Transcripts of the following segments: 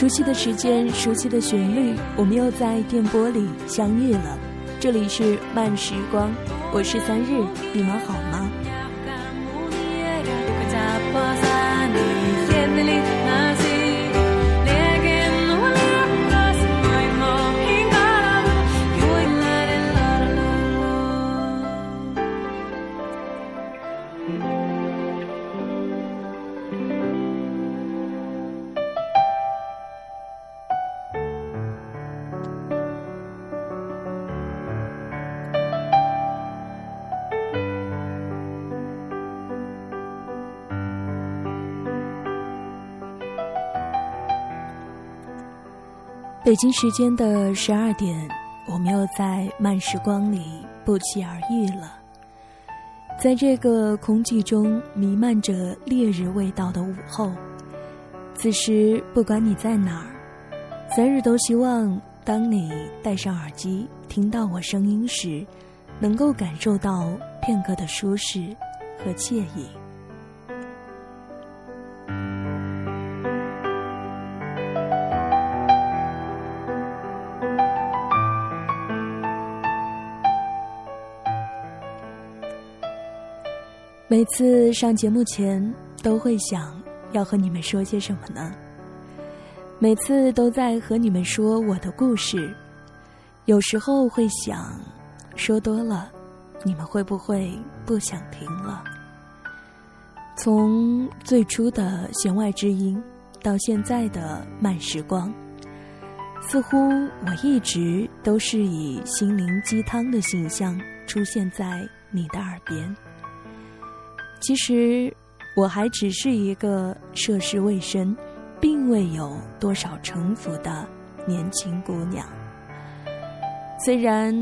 熟悉的时间，熟悉的旋律，我们又在电波里相遇了。这里是慢时光，我是三日，你们好吗？北京时间的十二点，我们又在慢时光里不期而遇了。在这个空气中弥漫着烈日味道的午后，此时不管你在哪儿，三日都希望当你戴上耳机听到我声音时，能够感受到片刻的舒适和惬意。每次上节目前都会想要和你们说些什么呢？每次都在和你们说我的故事，有时候会想，说多了，你们会不会不想听了？从最初的弦外之音，到现在的慢时光，似乎我一直都是以心灵鸡汤的形象出现在你的耳边。其实，我还只是一个涉世未深，并未有多少城府的年轻姑娘。虽然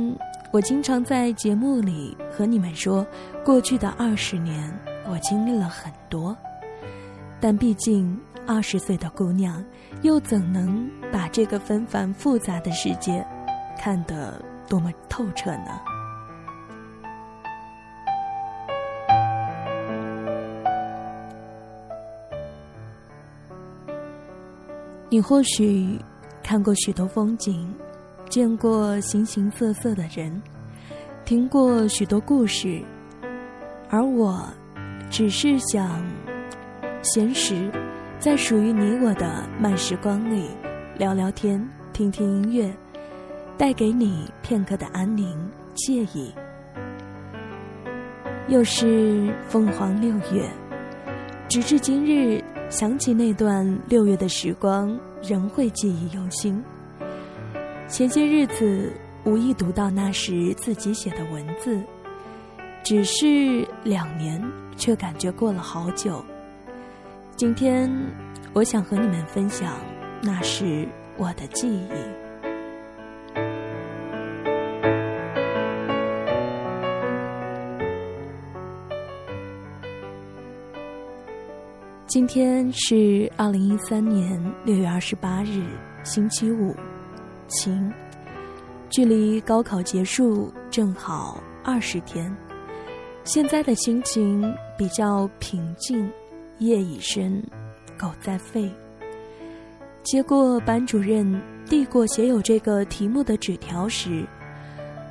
我经常在节目里和你们说，过去的二十年我经历了很多，但毕竟二十岁的姑娘，又怎能把这个纷繁复杂的世界看得多么透彻呢？你或许看过许多风景，见过形形色色的人，听过许多故事，而我，只是想，闲时，在属于你我的慢时光里，聊聊天，听听音乐，带给你片刻的安宁惬意。又是凤凰六月，直至今日。想起那段六月的时光，仍会记忆犹新。前些日子无意读到那时自己写的文字，只是两年，却感觉过了好久。今天，我想和你们分享那时我的记忆。今天是二零一三年六月二十八日，星期五，晴。距离高考结束正好二十天，现在的心情比较平静。夜已深，狗在吠。接过班主任递过写有这个题目的纸条时，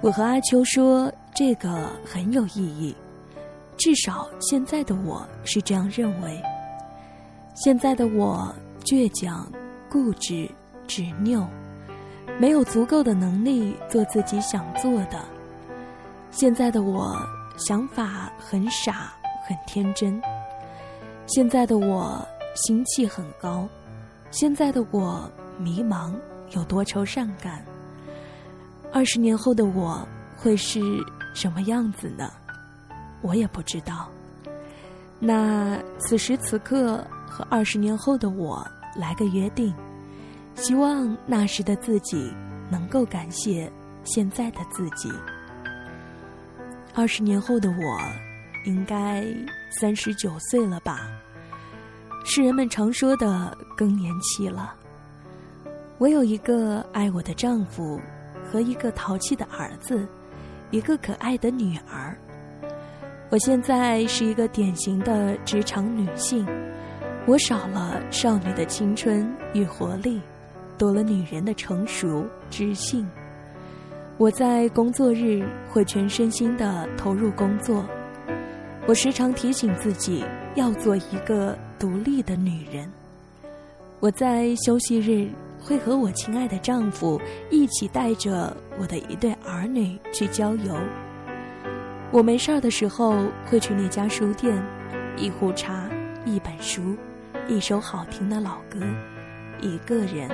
我和阿秋说：“这个很有意义，至少现在的我是这样认为。”现在的我倔强、固执、执拗，没有足够的能力做自己想做的。现在的我想法很傻，很天真。现在的我心气很高。现在的我迷茫，有多愁善感。二十年后的我会是什么样子呢？我也不知道。那此时此刻和二十年后的我来个约定，希望那时的自己能够感谢现在的自己。二十年后的我，应该三十九岁了吧？是人们常说的更年期了。我有一个爱我的丈夫，和一个淘气的儿子，一个可爱的女儿。我现在是一个典型的职场女性，我少了少女的青春与活力，多了女人的成熟知性。我在工作日会全身心的投入工作，我时常提醒自己要做一个独立的女人。我在休息日会和我亲爱的丈夫一起带着我的一对儿女去郊游。我没事儿的时候会去那家书店，一壶茶，一本书，一首好听的老歌，一个人，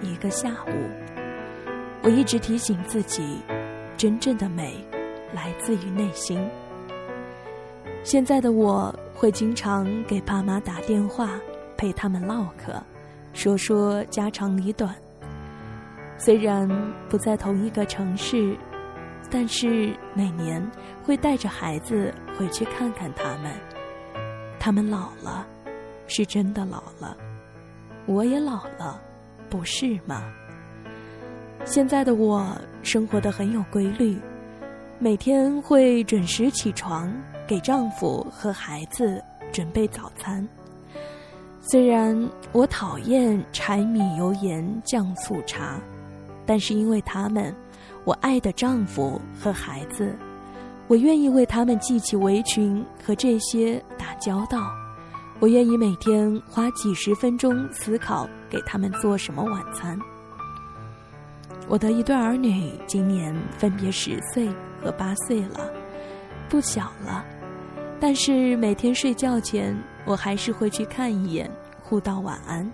一个下午。我一直提醒自己，真正的美来自于内心。现在的我会经常给爸妈打电话，陪他们唠嗑，说说家长里短。虽然不在同一个城市。但是每年会带着孩子回去看看他们，他们老了，是真的老了，我也老了，不是吗？现在的我生活的很有规律，每天会准时起床，给丈夫和孩子准备早餐。虽然我讨厌柴米油盐酱醋茶，但是因为他们。我爱的丈夫和孩子，我愿意为他们系起围裙和这些打交道。我愿意每天花几十分钟思考给他们做什么晚餐。我的一对儿女今年分别十岁和八岁了，不小了。但是每天睡觉前，我还是会去看一眼，互道晚安。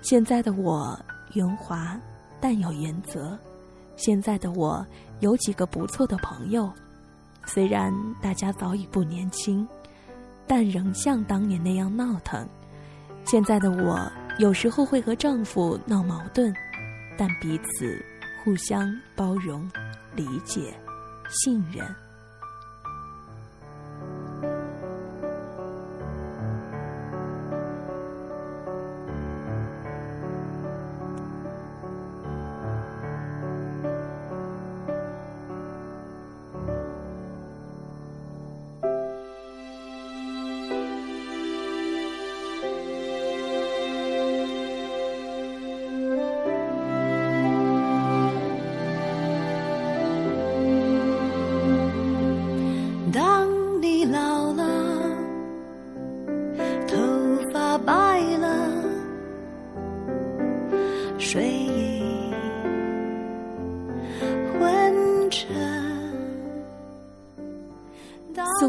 现在的我圆滑，但有原则。现在的我有几个不错的朋友，虽然大家早已不年轻，但仍像当年那样闹腾。现在的我有时候会和丈夫闹矛盾，但彼此互相包容、理解、信任。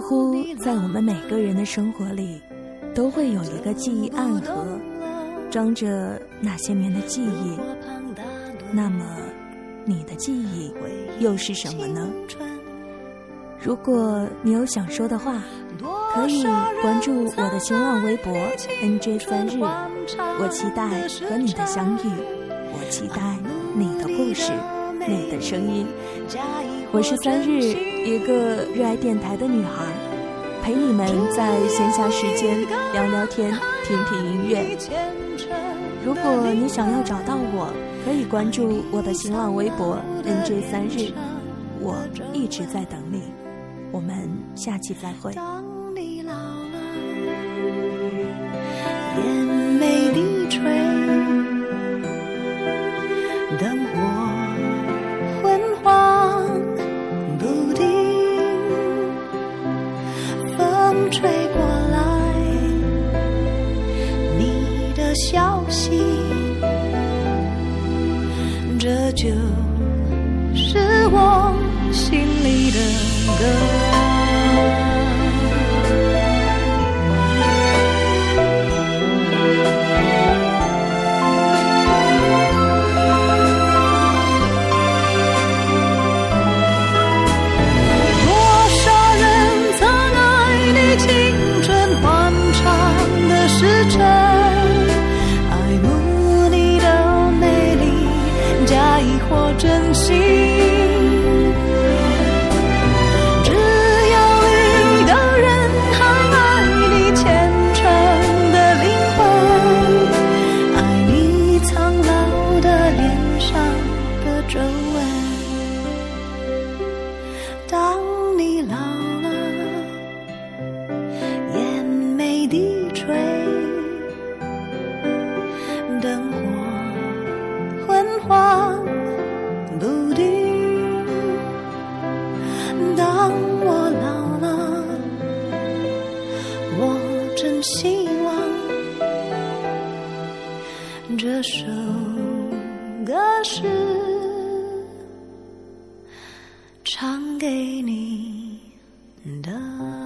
乎在我们每个人的生活里，都会有一个记忆暗盒，装着那些年的记忆。那么，你的记忆又是什么呢？如果你有想说的话，可以关注我的新浪微博 “nj 三日”。我期待和你的相遇，我期待你的故事，你的声音。我是三日，一个热爱电台的女孩，陪你们在闲暇时间聊聊天，听听音乐。如果你想要找到我，可以关注我的新浪微博 “nj 三日”，我一直在等你。我们下期再会。心，只要一个人还爱你虔诚的灵魂，爱你苍老的脸上的皱纹。当你老了，眼眉低。这首歌是唱给你的。